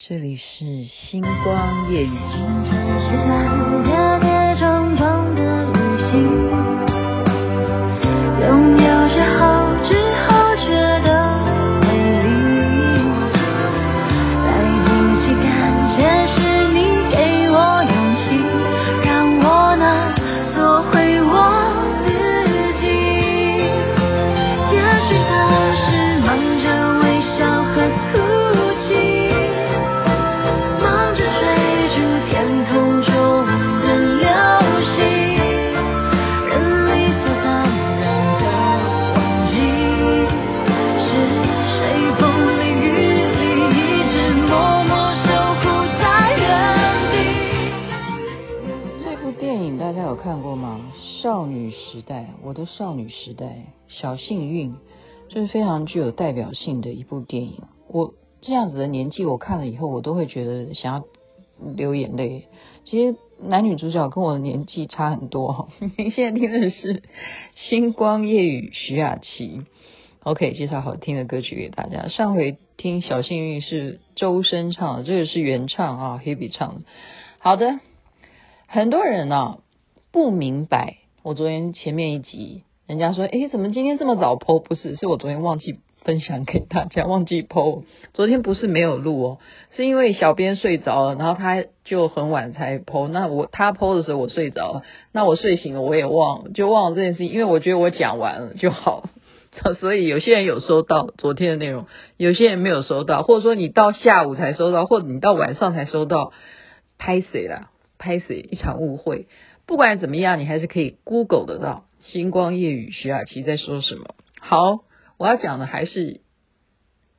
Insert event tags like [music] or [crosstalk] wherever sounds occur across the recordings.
这里是星光夜雨看过吗。少女时代，我的少女时代，小幸运，这是非常具有代表性的一部电影。我这样子的年纪，我看了以后，我都会觉得想要流眼泪。其实男女主角跟我的年纪差很多。您 [laughs] 现在听的是《星光夜雨》，徐雅琪。OK，介绍好听的歌曲给大家。上回听小幸运是周深唱的，这个是原唱啊，Hebe 唱的。好的，很多人呢、啊、不明白。我昨天前面一集，人家说，诶，怎么今天这么早剖不是，是我昨天忘记分享给大家，忘记剖。昨天不是没有录哦，是因为小编睡着了，然后他就很晚才剖。那我他剖的时候我睡着了，那我睡醒了我也忘了，就忘了这件事情。因为我觉得我讲完了就好，[laughs] 所以有些人有收到昨天的内容，有些人没有收到，或者说你到下午才收到，或者你到晚上才收到，拍谁了？拍谁？一场误会。不管怎么样，你还是可以 Google 得到《星光夜雨》徐雅琪在说什么。好，我要讲的还是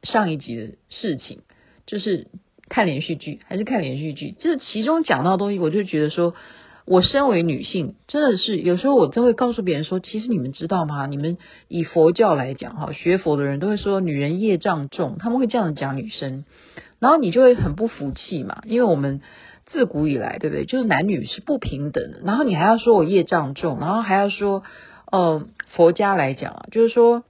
上一集的事情，就是看连续剧，还是看连续剧。这其中讲到的东西，我就觉得说，我身为女性，真的是有时候我真会告诉别人说，其实你们知道吗？你们以佛教来讲，哈，学佛的人都会说女人业障重，他们会这样讲女生，然后你就会很不服气嘛，因为我们。自古以来，对不对？就是男女是不平等的。然后你还要说我业障重，然后还要说，呃，佛家来讲啊，就是说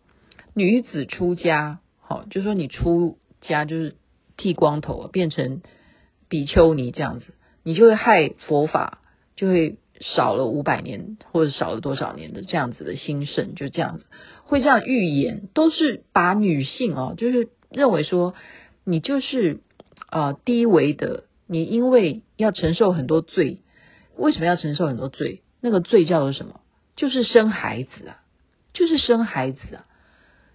女子出家，好，就是说你出家就是剃光头，变成比丘尼这样子，你就会害佛法，就会少了五百年或者少了多少年的这样子的兴盛，就这样子会这样预言，都是把女性啊，就是认为说你就是呃低维的。你因为要承受很多罪，为什么要承受很多罪？那个罪叫做什么？就是生孩子啊，就是生孩子啊。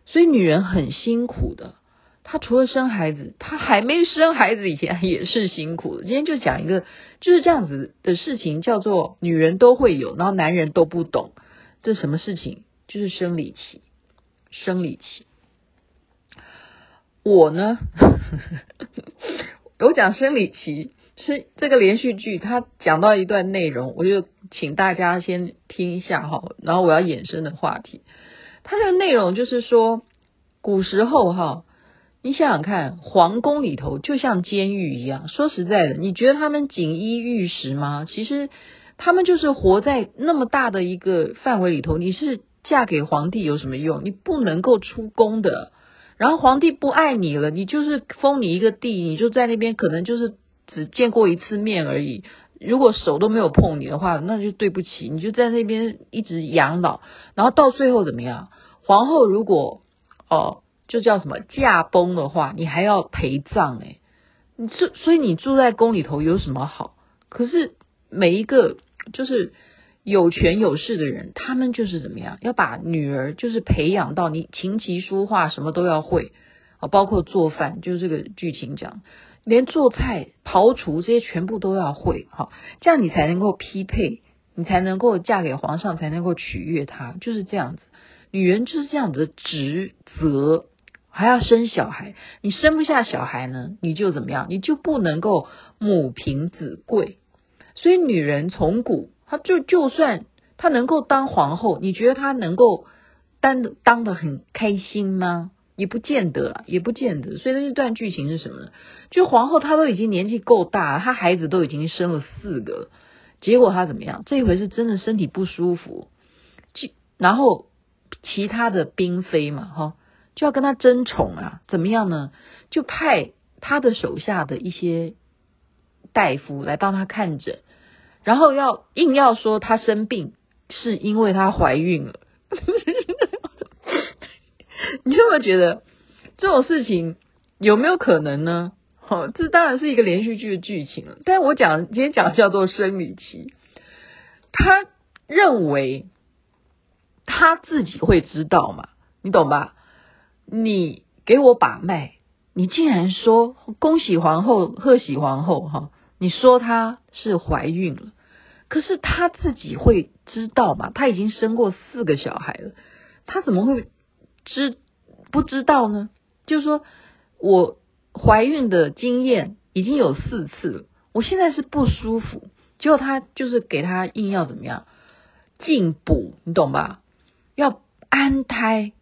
所以女人很辛苦的，她除了生孩子，她还没生孩子以前也是辛苦的。今天就讲一个就是这样子的事情，叫做女人都会有，然后男人都不懂。这什么事情？就是生理期，生理期。我呢？我讲生理期是这个连续剧，它讲到一段内容，我就请大家先听一下哈，然后我要衍生的话题，它的内容就是说，古时候哈，你想想看，皇宫里头就像监狱一样。说实在的，你觉得他们锦衣玉食吗？其实他们就是活在那么大的一个范围里头。你是嫁给皇帝有什么用？你不能够出宫的。然后皇帝不爱你了，你就是封你一个地，你就在那边可能就是只见过一次面而已。如果手都没有碰你的话，那就对不起，你就在那边一直养老。然后到最后怎么样？皇后如果哦，就叫什么驾崩的话，你还要陪葬哎。你所所以你住在宫里头有什么好？可是每一个就是。有权有势的人，他们就是怎么样？要把女儿就是培养到你琴棋书画什么都要会啊，包括做饭，就是这个剧情讲，连做菜、刨厨这些全部都要会哈，这样你才能够匹配，你才能够嫁给皇上，才能够取悦他，就是这样子。女人就是这样子的职责，还要生小孩，你生不下小孩呢，你就怎么样？你就不能够母凭子贵。所以女人从古。他就就算他能够当皇后，你觉得他能够当当得很开心吗？也不见得，也不见得。所以那段剧情是什么呢？就皇后她都已经年纪够大，她孩子都已经生了四个，结果她怎么样？这一回是真的身体不舒服，就然后其他的嫔妃嘛，哈，就要跟她争宠啊，怎么样呢？就派他的手下的一些大夫来帮他看诊，然后要硬要说她生病是因为她怀孕了。[laughs] 你有没有觉得这种事情有没有可能呢？哦，这当然是一个连续剧的剧情了。但我讲今天讲叫做生理期，他认为他自己会知道嘛？你懂吧？你给我把脉，你竟然说恭喜皇后，贺喜皇后哈？你说她是怀孕了，可是他自己会知道嘛？他已经生过四个小孩了，他怎么会知不知道呢？就是说我。怀孕的经验已经有四次了，我现在是不舒服，结果他就是给他硬要怎么样进补，你懂吧？要安胎，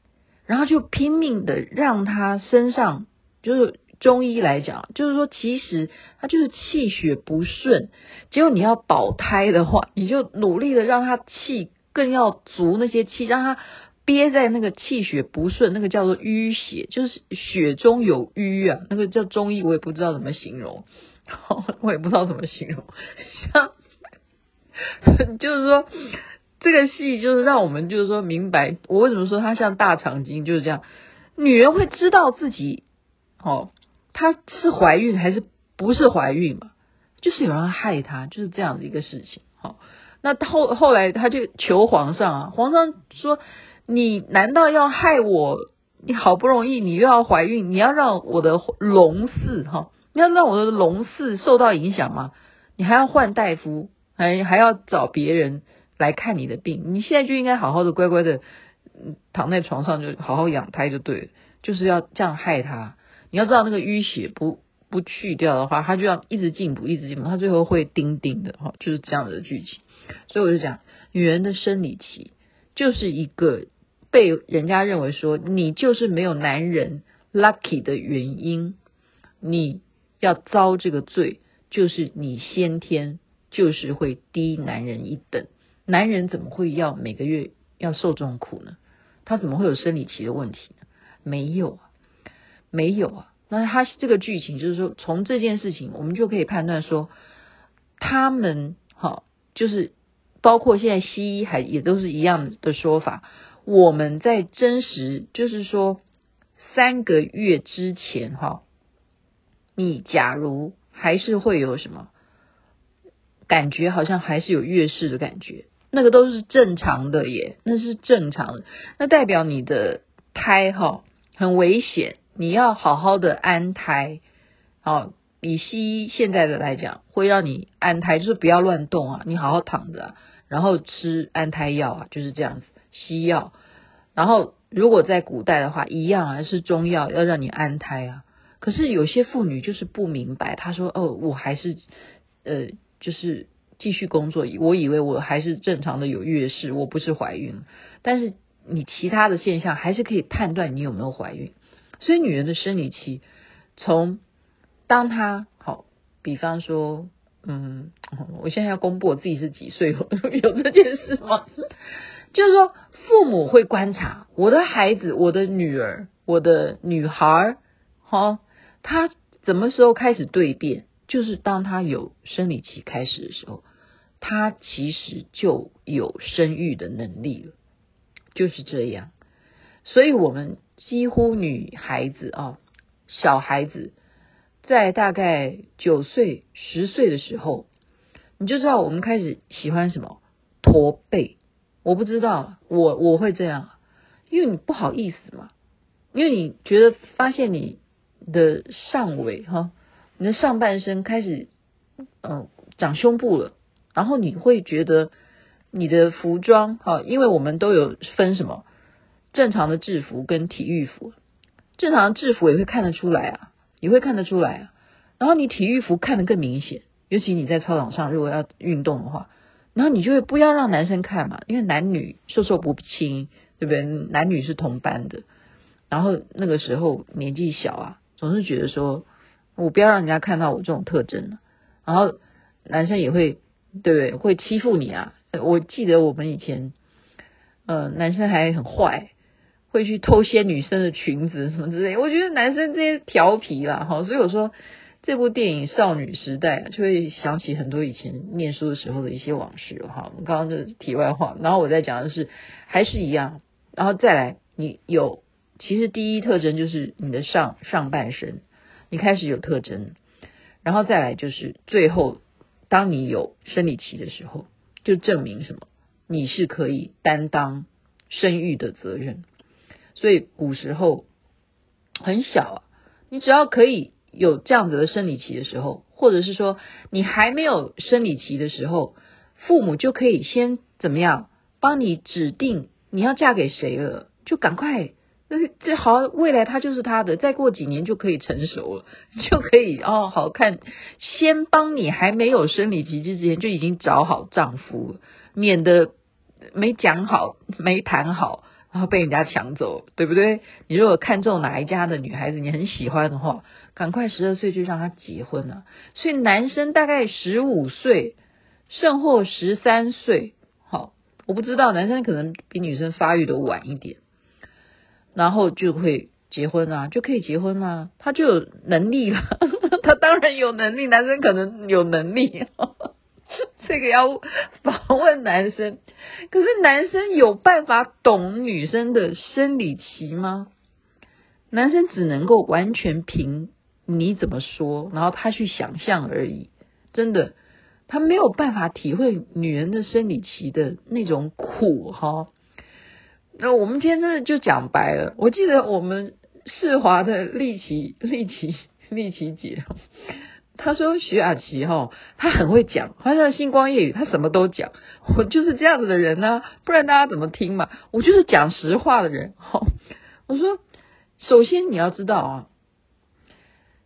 然后就拼命的让他身上，就是中医来讲，就是说其实它就是气血不顺，结果你要保胎的话，你就努力的让他气更要足那些气，让他。憋在那个气血不顺，那个叫做淤血，就是血中有瘀啊。那个叫中医，我也不知道怎么形容，我也不知道怎么形容。像，就是说这个戏就是让我们就是说明白，我为什么说它像大肠经就是这样。女人会知道自己哦，她是怀孕还是不是怀孕嘛？就是有人害她，就是这样的一个事情。好，那后后来她就求皇上啊，皇上说。你难道要害我？你好不容易你又要怀孕，你要让我的龙嗣哈，你要让我的龙嗣受到影响吗？你还要换大夫，还还要找别人来看你的病。你现在就应该好好的乖乖的躺在床上，就好好养胎就对了。就是要这样害他。你要知道那个淤血不不去掉的话，它就要一直进补，一直进补，它最后会丁丁的哈，就是这样的剧情。所以我就讲，女人的生理期就是一个。被人家认为说你就是没有男人 lucky 的原因，你要遭这个罪，就是你先天就是会低男人一等。男人怎么会要每个月要受这种苦呢？他怎么会有生理期的问题呢？没有啊，没有啊。那他这个剧情就是说，从这件事情我们就可以判断说，他们哈，就是包括现在西医还也都是一样的说法。我们在真实，就是说三个月之前哈，你假如还是会有什么感觉，好像还是有月事的感觉，那个都是正常的耶，那是正常的，那代表你的胎哈很危险，你要好好的安胎。好，以西医现在的来讲，会让你安胎，就是不要乱动啊，你好好躺着，然后吃安胎药啊，就是这样子。西药，然后如果在古代的话，一样啊，是中药要让你安胎啊。可是有些妇女就是不明白，她说：“哦，我还是呃，就是继续工作，我以为我还是正常的有月事，我不是怀孕。但是你其他的现象还是可以判断你有没有怀孕。所以女人的生理期，从当她好，比方说，嗯，我现在要公布我自己是几岁，有 [laughs] 有这件事吗？”就是说，父母会观察我的孩子，我的女儿，我的女孩，哈，她什么时候开始蜕变？就是当她有生理期开始的时候，她其实就有生育的能力了，就是这样。所以，我们几乎女孩子啊，小孩子在大概九岁、十岁的时候，你就知道我们开始喜欢什么驼背。我不知道，我我会这样，因为你不好意思嘛，因为你觉得发现你的上围哈，你的上半身开始嗯长胸部了，然后你会觉得你的服装哈，因为我们都有分什么正常的制服跟体育服，正常的制服也会看得出来啊，也会看得出来啊，然后你体育服看得更明显，尤其你在操场上如果要运动的话。然后你就会不要让男生看嘛，因为男女授受不亲，对不对？男女是同班的。然后那个时候年纪小啊，总是觉得说，我不要让人家看到我这种特征。然后男生也会，对不对？会欺负你啊。我记得我们以前，呃，男生还很坏，会去偷掀女生的裙子什么之类。我觉得男生这些调皮啦，哈，所以我说这部电影《少女时代》就会想起很多以前念书的时候的一些往事，哈。我们刚刚就是题外话，然后我在讲的是还是一样，然后再来，你有其实第一特征就是你的上上半身，你开始有特征，然后再来就是最后，当你有生理期的时候，就证明什么？你是可以担当生育的责任，所以古时候很小啊，你只要可以有这样子的生理期的时候，或者是说你还没有生理期的时候，父母就可以先怎么样？帮你指定你要嫁给谁了，就赶快，那这好，未来他就是他的，再过几年就可以成熟了，就可以哦，好看，先帮你还没有生理期之前就已经找好丈夫了，免得。没讲好，没谈好，然后被人家抢走，对不对？你如果看中哪一家的女孩子，你很喜欢的话，赶快十二岁就让她结婚了。所以男生大概十五岁，甚或十三岁，好，我不知道，男生可能比女生发育的晚一点，然后就会结婚啊，就可以结婚啊，他就有能力了，[laughs] 他当然有能力，男生可能有能力。这个要访问男生，可是男生有办法懂女生的生理期吗？男生只能够完全凭你怎么说，然后他去想象而已。真的，他没有办法体会女人的生理期的那种苦哈。那我们今天真的就讲白了。我记得我们世华的丽琪、丽琪、丽琪姐。他说徐雅琪哈，他很会讲，好像星光夜语，他什么都讲。我就是这样子的人呢、不然大家怎么听嘛？我就是讲实话的人。哈，我说，首先你要知道啊，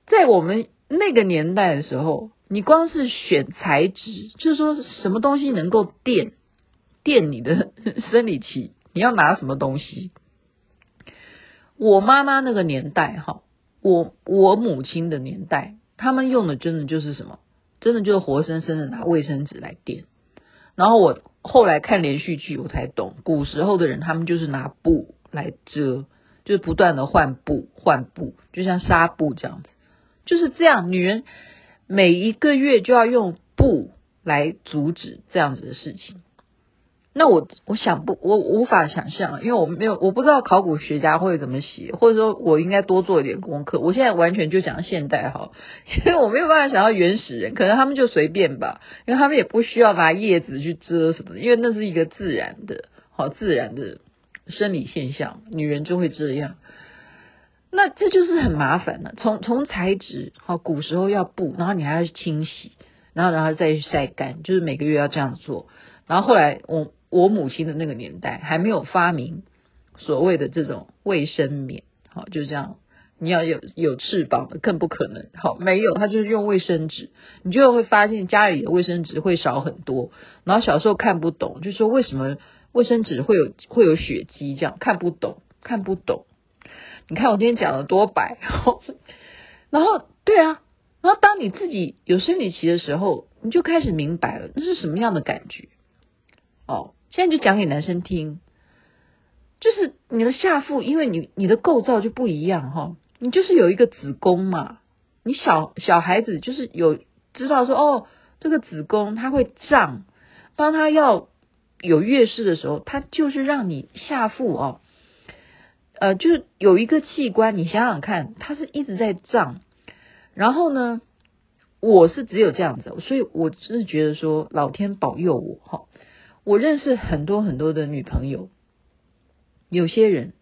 在我们那个年代的时候，你光是选材质，就是说什么东西能够垫垫你的 [laughs] 生理期，你要拿什么东西？我妈妈那个年代哈，我我母亲的年代。他们用的真的就是什么？真的就是活生生的拿卫生纸来垫。然后我后来看连续剧，我才懂，古时候的人他们就是拿布来遮，就是不断的换布换布，就像纱布这样子，就是这样。女人每一个月就要用布来阻止这样子的事情。那我我想不，我无法想象，因为我没有，我不知道考古学家会怎么写，或者说我应该多做一点功课。我现在完全就讲现代哈，[laughs] 因为我没有办法想到原始人，可能他们就随便吧，因为他们也不需要拿叶子去遮什么，因为那是一个自然的，好自然的生理现象，女人就会这样。那这就是很麻烦的，从从材质，好古时候要布，然后你还要去清洗，然后然后再去晒干，就是每个月要这样做，然后后来我。我母亲的那个年代还没有发明所谓的这种卫生棉，好，就是这样。你要有有翅膀的更不可能，好，没有，他就是用卫生纸。你就会发现家里的卫生纸会少很多。然后小时候看不懂，就说为什么卫生纸会有会有血迹，这样看不懂，看不懂。你看我今天讲的多白，[laughs] 然后对啊，然后当你自己有生理期的时候，你就开始明白了，那是什么样的感觉，哦。现在就讲给男生听，就是你的下腹，因为你你的构造就不一样哈，你就是有一个子宫嘛，你小小孩子就是有知道说哦，这个子宫它会胀，当它要有月事的时候，它就是让你下腹哦，呃，就是有一个器官，你想想看，它是一直在胀，然后呢，我是只有这样子，所以我是觉得说老天保佑我哈。我认识很多很多的女朋友，有些人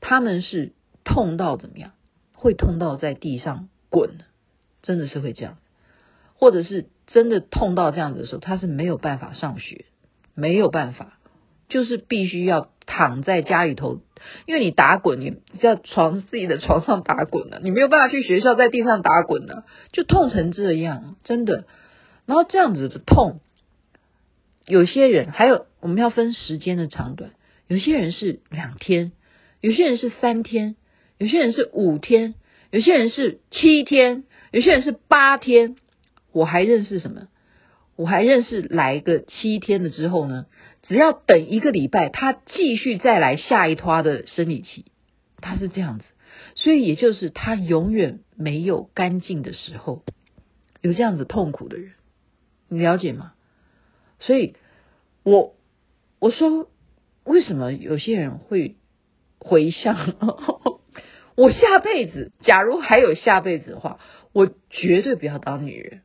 他们是痛到怎么样，会痛到在地上滚，真的是会这样，或者是真的痛到这样子的时候，他是没有办法上学，没有办法，就是必须要躺在家里头，因为你打滚，你在床自己的床上打滚呢，你没有办法去学校在地上打滚呢，就痛成这样，真的，然后这样子的痛。有些人还有，我们要分时间的长短。有些人是两天，有些人是三天，有些人是五天，有些人是七天，有些人是八天。我还认识什么？我还认识来个七天的之后呢，只要等一个礼拜，他继续再来下一拖的生理期，他是这样子，所以也就是他永远没有干净的时候，有这样子痛苦的人，你了解吗？所以，我我说为什么有些人会回向？[laughs] 我下辈子假如还有下辈子的话，我绝对不要当女人，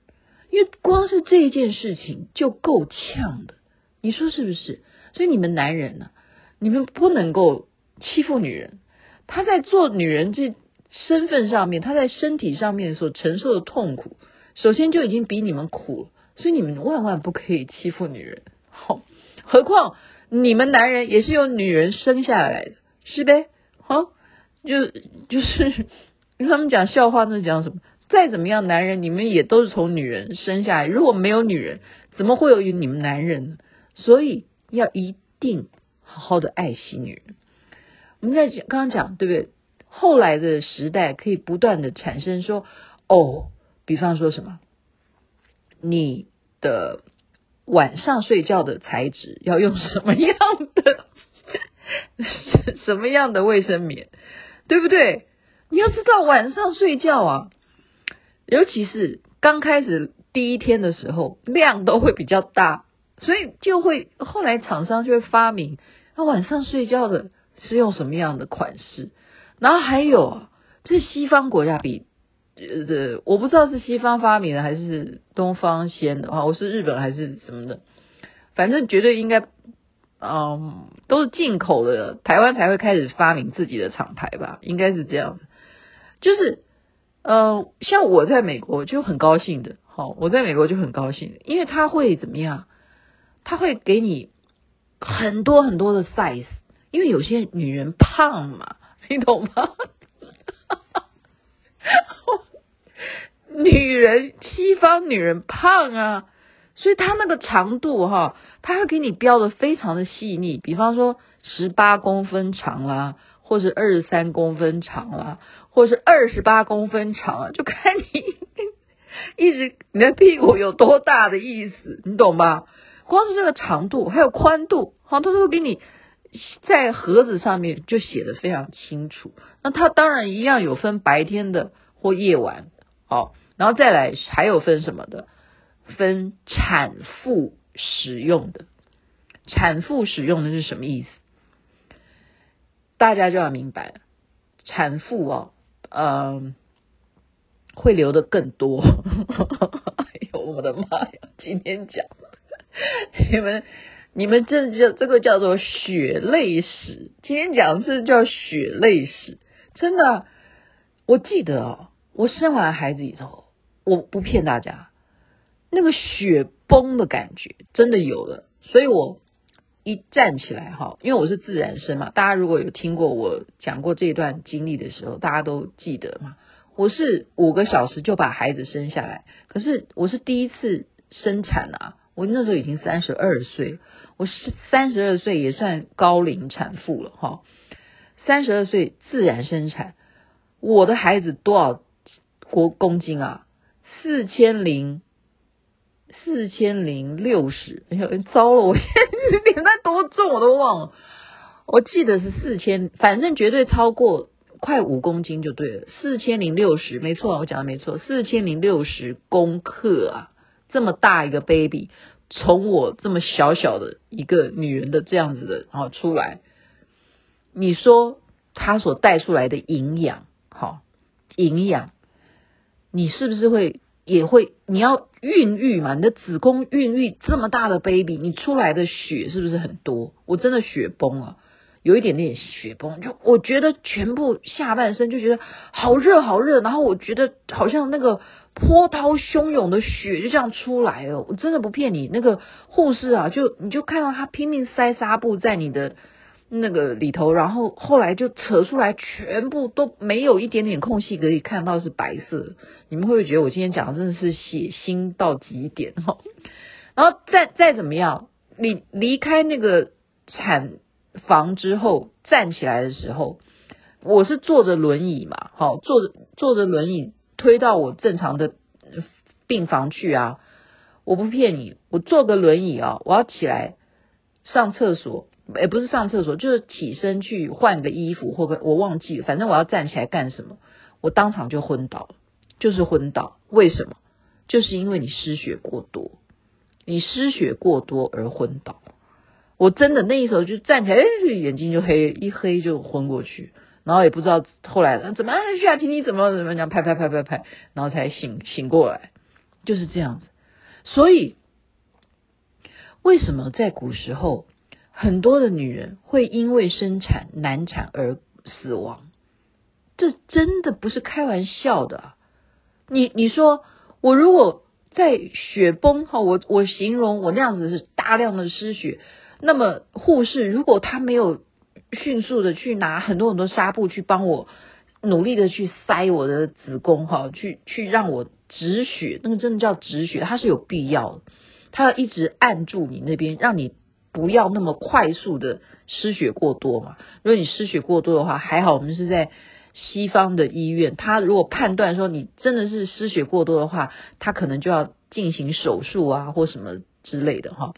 因为光是这一件事情就够呛的。你说是不是？所以你们男人呢、啊，你们不能够欺负女人。她在做女人这身份上面，她在身体上面所承受的痛苦，首先就已经比你们苦了。所以你们万万不可以欺负女人。好，何况你们男人也是由女人生下来的，是呗？好，就就是他们讲笑话，那讲什么？再怎么样，男人你们也都是从女人生下来。如果没有女人，怎么会有你们男人？所以要一定好好的爱惜女人。我们在讲刚刚讲对不对？后来的时代可以不断的产生说哦，比方说什么，你的晚上睡觉的材质要用什么样的什么样的卫生棉，对不对？你要知道晚上睡觉啊，尤其是刚开始第一天的时候，量都会比较大。所以就会后来厂商就会发明，那晚上睡觉的是用什么样的款式？然后还有啊，这西方国家比呃，我不知道是西方发明的还是东方先的话，我是日本还是什么的，反正绝对应该，嗯，都是进口的，台湾才会开始发明自己的厂牌吧，应该是这样子。就是呃，像我在美国就很高兴的，好，我在美国就很高兴，因为他会怎么样？他会给你很多很多的 size，因为有些女人胖嘛，你懂吗？[laughs] 女人，西方女人胖啊，所以她那个长度哈，她会给你标的非常的细腻，比方说十八公分长啦，或是二十三公分长啦，或是二十八公分长啊，就看你 [laughs] 一直你的屁股有多大的意思，你懂吗？光是这个长度还有宽度，好，他都会给你在盒子上面就写得非常清楚。那它当然一样有分白天的或夜晚，好，然后再来还有分什么的？分产妇使用的。产妇使用的是什么意思？大家就要明白，产妇哦，嗯、会流的更多。[laughs] 哎呦，我的妈呀！今天讲。你们，你们这叫这个叫做血泪史。今天讲的是叫血泪史，真的。我记得哦，我生完孩子以后，我不骗大家，那个血崩的感觉真的有了。所以我一站起来哈，因为我是自然生嘛，大家如果有听过我讲过这段经历的时候，大家都记得嘛。我是五个小时就把孩子生下来，可是我是第一次生产啊。我那时候已经三十二岁，我是三十二岁也算高龄产妇了哈。三十二岁自然生产，我的孩子多少国公斤啊？四千零四千零六十。哎呦，糟了，我现 [laughs] 在脸在多重我都忘了。我记得是四千，反正绝对超过快五公斤就对了。四千零六十，没错，我讲的没错，四千零六十公克啊，这么大一个 baby。从我这么小小的一个女人的这样子的，然后出来，你说她所带出来的营养，好营养，你是不是会也会？你要孕育嘛？你的子宫孕育这么大的 baby，你出来的血是不是很多？我真的血崩了，有一点点血崩，就我觉得全部下半身就觉得好热好热，然后我觉得好像那个。波涛汹涌的血就这样出来了，我真的不骗你。那个护士啊，就你就看到他拼命塞纱布在你的那个里头，然后后来就扯出来，全部都没有一点点空隙可以看到是白色。你们会不会觉得我今天讲的真的是血腥到极点哈？[laughs] 然后再再怎么样，你离开那个产房之后站起来的时候，我是坐着轮椅嘛，好，坐着坐着轮椅。推到我正常的病房去啊！我不骗你，我坐个轮椅啊，我要起来上厕所，也不是上厕所，就是起身去换个衣服，或者我忘记，反正我要站起来干什么，我当场就昏倒了，就是昏倒。为什么？就是因为你失血过多，你失血过多而昏倒。我真的那一时候就站起来，哎眼睛就黑，一黑就昏过去，然后也不知道后来怎么，徐雅婷你怎么怎么样，拍拍拍拍拍，然后才醒醒过来，就是这样子。所以为什么在古时候很多的女人会因为生产难产而死亡？这真的不是开玩笑的。你你说我如果在血崩哈，我我形容我那样子是大量的失血。那么护士如果他没有迅速的去拿很多很多纱布去帮我努力的去塞我的子宫哈，去去让我止血，那个真的叫止血，它是有必要的，它要一直按住你那边，让你不要那么快速的失血过多嘛。如果你失血过多的话，还好我们是在西方的医院，他如果判断说你真的是失血过多的话，他可能就要进行手术啊或什么之类的哈。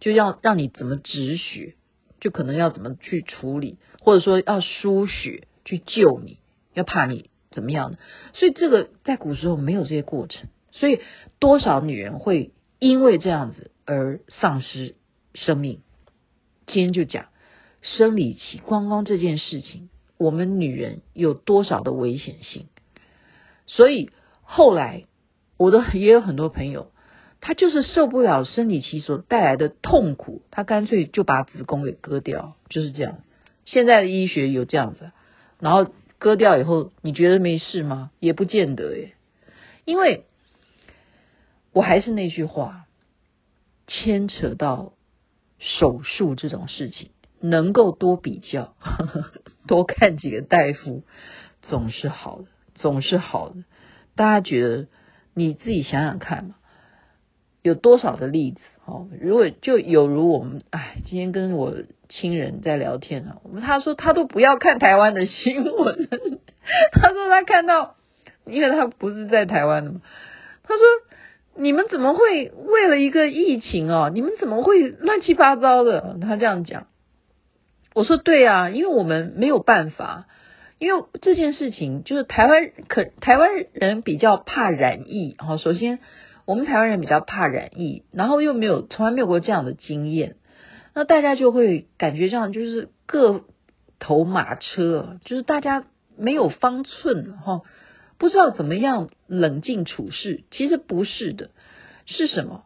就要让你怎么止血，就可能要怎么去处理，或者说要输血去救你，要怕你怎么样的。所以这个在古时候没有这些过程，所以多少女人会因为这样子而丧失生命。今天就讲生理期，光光这件事情，我们女人有多少的危险性？所以后来我的也有很多朋友。他就是受不了生理期所带来的痛苦，他干脆就把子宫给割掉，就是这样。现在的医学有这样子，然后割掉以后，你觉得没事吗？也不见得耶，因为我还是那句话，牵扯到手术这种事情，能够多比较，呵呵，多看几个大夫，总是好的，总是好的。大家觉得你自己想想看嘛。有多少的例子？哦，如果就有如我们，哎，今天跟我亲人在聊天啊，我们他说他都不要看台湾的新闻，[laughs] 他说他看到，因为他不是在台湾的嘛，他说你们怎么会为了一个疫情哦，你们怎么会乱七八糟的？他这样讲，我说对啊，因为我们没有办法，因为这件事情就是台湾可台湾人比较怕染疫，好，首先。我们台湾人比较怕染疫，然后又没有从来没有过这样的经验，那大家就会感觉上就是各头马车，就是大家没有方寸哈，不知道怎么样冷静处事。其实不是的，是什么？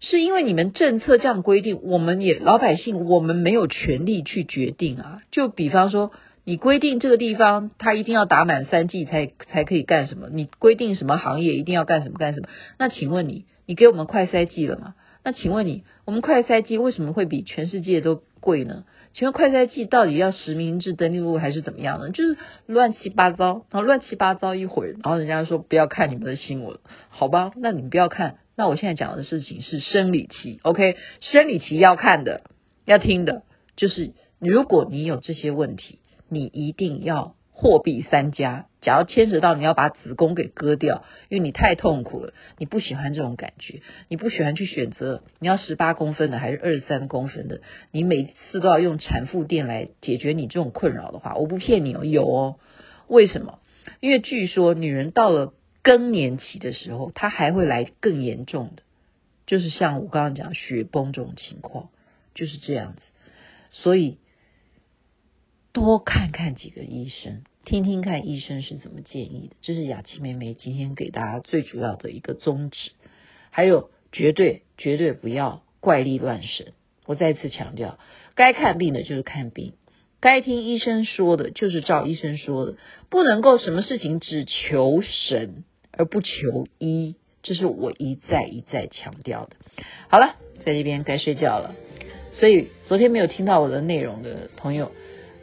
是因为你们政策这样规定，我们也老百姓我们没有权利去决定啊。就比方说。你规定这个地方，他一定要打满三剂才才可以干什么？你规定什么行业一定要干什么干什么？那请问你，你给我们快筛剂了吗？那请问你，我们快筛剂为什么会比全世界都贵呢？请问快筛剂到底要实名制登录还是怎么样呢？就是乱七八糟，然后乱七八糟一会儿，然后人家说不要看你们的新闻，好吧？那你们不要看。那我现在讲的事情是生理期，OK？生理期要看的，要听的，就是如果你有这些问题。你一定要货比三家，假如牵扯到你要把子宫给割掉，因为你太痛苦了，你不喜欢这种感觉，你不喜欢去选择你要十八公分的还是二十三公分的，你每次都要用产妇垫来解决你这种困扰的话，我不骗你哦，有哦。为什么？因为据说女人到了更年期的时候，她还会来更严重的，就是像我刚刚讲血崩这种情况，就是这样子，所以。多看看几个医生，听听看医生是怎么建议的。这是雅琪妹妹今天给大家最主要的一个宗旨。还有，绝对绝对不要怪力乱神。我再次强调，该看病的就是看病，该听医生说的就是照医生说的，不能够什么事情只求神而不求医。这是我一再一再强调的。好了，在这边该睡觉了。所以昨天没有听到我的内容的朋友。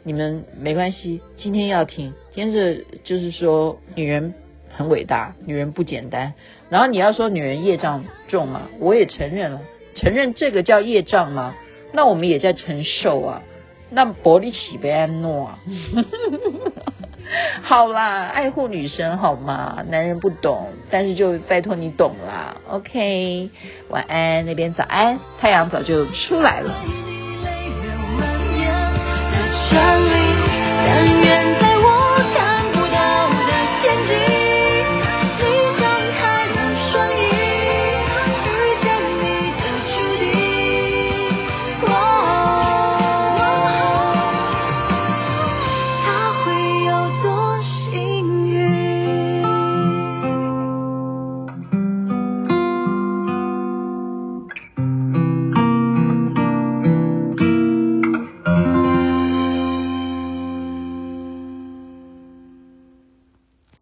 你们没关系，今天要听。今天是就是说，女人很伟大，女人不简单。然后你要说女人业障重吗？我也承认了，承认这个叫业障吗？那我们也在承受啊。那薄利喜被安诺啊。[laughs] 好啦，爱护女生好吗？男人不懂，但是就拜托你懂啦。OK，晚安，那边早安，太阳早就出来了。